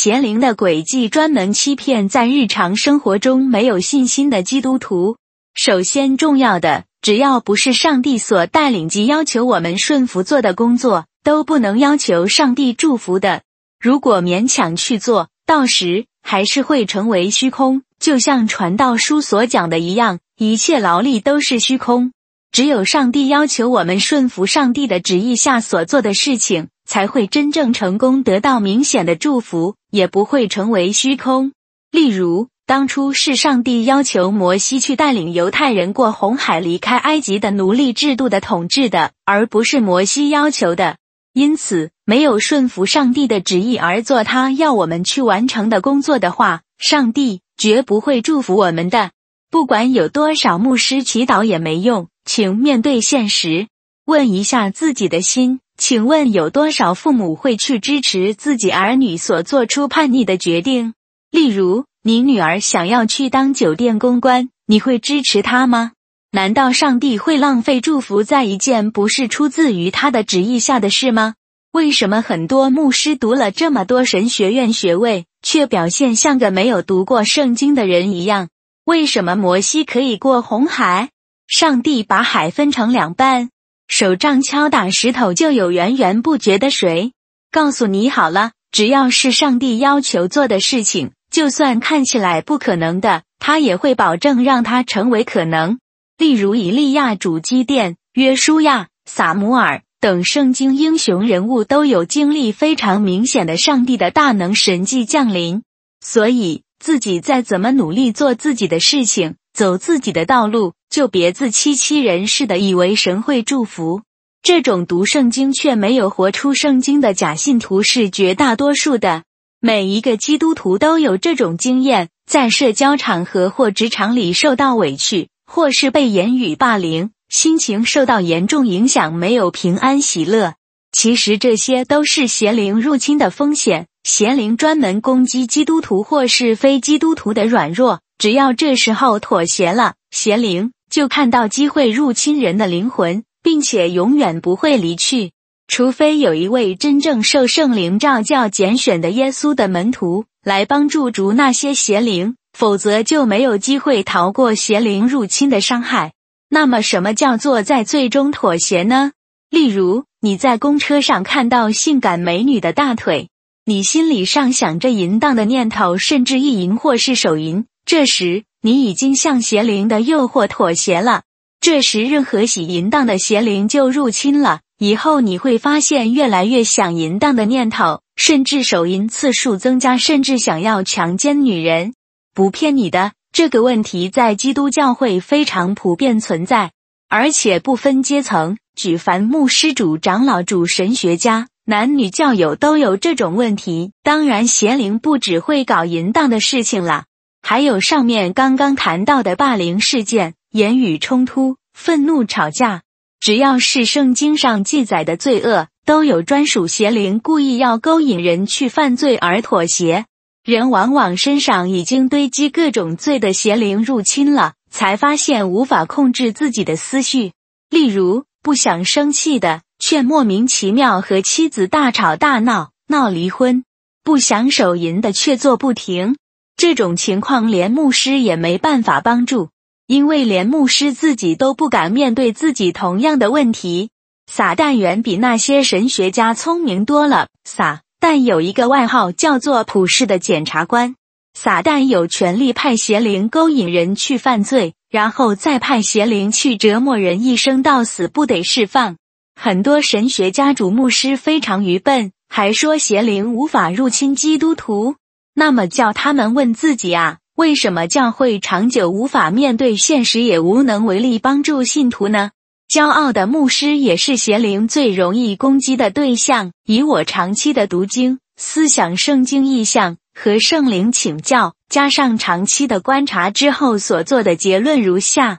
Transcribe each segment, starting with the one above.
邪灵的诡计专门欺骗在日常生活中没有信心的基督徒。首先，重要的，只要不是上帝所带领及要求我们顺服做的工作，都不能要求上帝祝福的。如果勉强去做，到时还是会成为虚空。就像传道书所讲的一样，一切劳力都是虚空。只有上帝要求我们顺服上帝的旨意下所做的事情，才会真正成功，得到明显的祝福，也不会成为虚空。例如。当初是上帝要求摩西去带领犹太人过红海，离开埃及的奴隶制度的统治的，而不是摩西要求的。因此，没有顺服上帝的旨意而做他要我们去完成的工作的话，上帝绝不会祝福我们的。不管有多少牧师祈祷也没用，请面对现实，问一下自己的心。请问有多少父母会去支持自己儿女所做出叛逆的决定？例如。你女儿想要去当酒店公关，你会支持她吗？难道上帝会浪费祝福在一件不是出自于他的旨意下的事吗？为什么很多牧师读了这么多神学院学位，却表现像个没有读过圣经的人一样？为什么摩西可以过红海？上帝把海分成两半，手杖敲打石头就有源源不绝的水。告诉你好了，只要是上帝要求做的事情。就算看起来不可能的，他也会保证让它成为可能。例如，以利亚主基甸、约书亚、撒母耳等圣经英雄人物都有经历非常明显的上帝的大能神迹降临。所以，自己再怎么努力做自己的事情，走自己的道路，就别自欺欺人似的以为神会祝福。这种读圣经却没有活出圣经的假信徒是绝大多数的。每一个基督徒都有这种经验，在社交场合或职场里受到委屈，或是被言语霸凌，心情受到严重影响，没有平安喜乐。其实这些都是邪灵入侵的风险。邪灵专门攻击基督徒或是非基督徒的软弱，只要这时候妥协了，邪灵就看到机会入侵人的灵魂，并且永远不会离去。除非有一位真正受圣灵召教拣选的耶稣的门徒来帮助逐那些邪灵，否则就没有机会逃过邪灵入侵的伤害。那么，什么叫做在最终妥协呢？例如，你在公车上看到性感美女的大腿，你心里上想着淫荡的念头，甚至意淫或是手淫。这时，你已经向邪灵的诱惑妥协了。这时，任何喜淫荡的邪灵就入侵了。以后你会发现越来越想淫荡的念头，甚至手淫次数增加，甚至想要强奸女人。不骗你的，这个问题在基督教会非常普遍存在，而且不分阶层，举凡牧师、主长老、主神学家、男女教友都有这种问题。当然，邪灵不只会搞淫荡的事情了，还有上面刚刚谈到的霸凌事件、言语冲突、愤怒吵架。只要是圣经上记载的罪恶，都有专属邪灵故意要勾引人去犯罪而妥协。人往往身上已经堆积各种罪的邪灵入侵了，才发现无法控制自己的思绪。例如，不想生气的，却莫名其妙和妻子大吵大闹，闹离婚；不想手淫的，却做不停。这种情况，连牧师也没办法帮助。因为连牧师自己都不敢面对自己同样的问题，撒旦远比那些神学家聪明多了。撒旦有一个外号叫做“普世的检察官”，撒旦有权利派邪灵勾引人去犯罪，然后再派邪灵去折磨人，一生到死不得释放。很多神学家主牧师非常愚笨，还说邪灵无法入侵基督徒。那么叫他们问自己啊。为什么教会长久无法面对现实，也无能为力帮助信徒呢？骄傲的牧师也是邪灵最容易攻击的对象。以我长期的读经、思想圣经意象和圣灵请教，加上长期的观察之后所做的结论如下：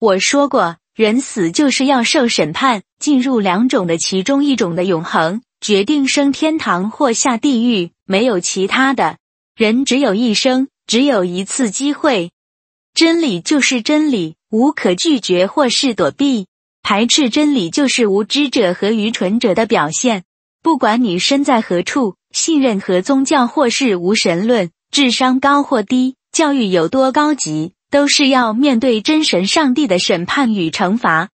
我说过，人死就是要受审判，进入两种的其中一种的永恒，决定升天堂或下地狱，没有其他的。人只有一生。只有一次机会，真理就是真理，无可拒绝或是躲避。排斥真理就是无知者和愚蠢者的表现。不管你身在何处，信任何宗教或是无神论，智商高或低，教育有多高级，都是要面对真神上帝的审判与惩罚。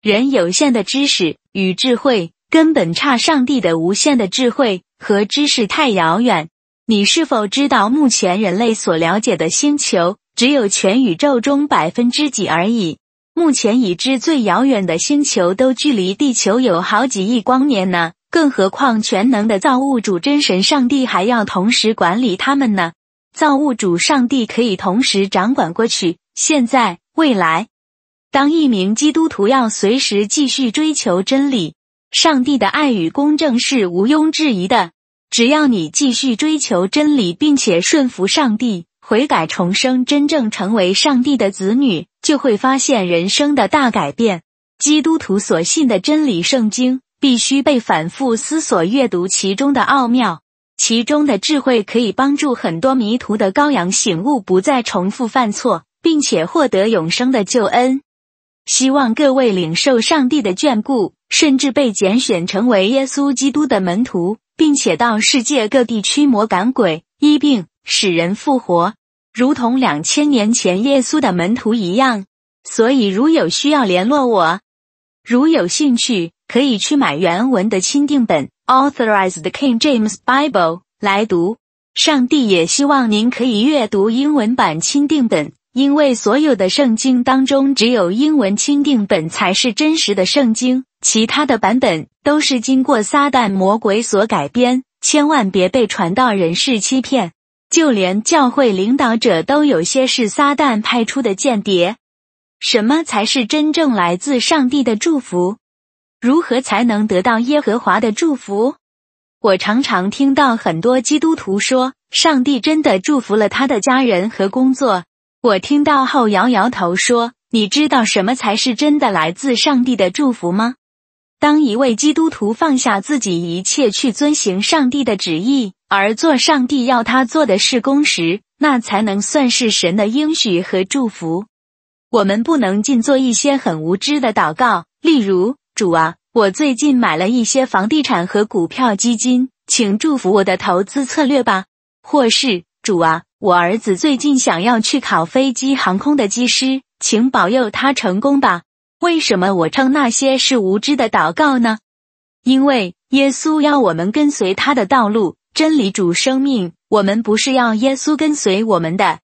人有限的知识与智慧，根本差上帝的无限的智慧和知识太遥远。你是否知道，目前人类所了解的星球，只有全宇宙中百分之几而已？目前已知最遥远的星球，都距离地球有好几亿光年呢。更何况全能的造物主真神上帝还要同时管理他们呢？造物主上帝可以同时掌管过去、现在、未来。当一名基督徒要随时继续追求真理，上帝的爱与公正是毋庸置疑的。只要你继续追求真理，并且顺服上帝，悔改重生，真正成为上帝的子女，就会发现人生的大改变。基督徒所信的真理圣经。必须被反复思索、阅读其中的奥妙，其中的智慧可以帮助很多迷途的羔羊醒悟，不再重复犯错，并且获得永生的救恩。希望各位领受上帝的眷顾，甚至被拣选成为耶稣基督的门徒，并且到世界各地驱魔赶鬼、医病、使人复活，如同两千年前耶稣的门徒一样。所以，如有需要联络我，如有兴趣。可以去买原文的钦定本 （Authorized King James Bible） 来读。上帝也希望您可以阅读英文版钦定本，因为所有的圣经当中，只有英文钦定本才是真实的圣经，其他的版本都是经过撒旦魔鬼所改编。千万别被传道人士欺骗，就连教会领导者都有些是撒旦派出的间谍。什么才是真正来自上帝的祝福？如何才能得到耶和华的祝福？我常常听到很多基督徒说，上帝真的祝福了他的家人和工作。我听到后摇摇头说：“你知道什么才是真的来自上帝的祝福吗？”当一位基督徒放下自己一切去遵行上帝的旨意，而做上帝要他做的事工时，那才能算是神的应许和祝福。我们不能尽做一些很无知的祷告，例如。主啊，我最近买了一些房地产和股票基金，请祝福我的投资策略吧。或是主啊，我儿子最近想要去考飞机航空的机师，请保佑他成功吧。为什么我称那些是无知的祷告呢？因为耶稣要我们跟随他的道路，真理主生命。我们不是要耶稣跟随我们的，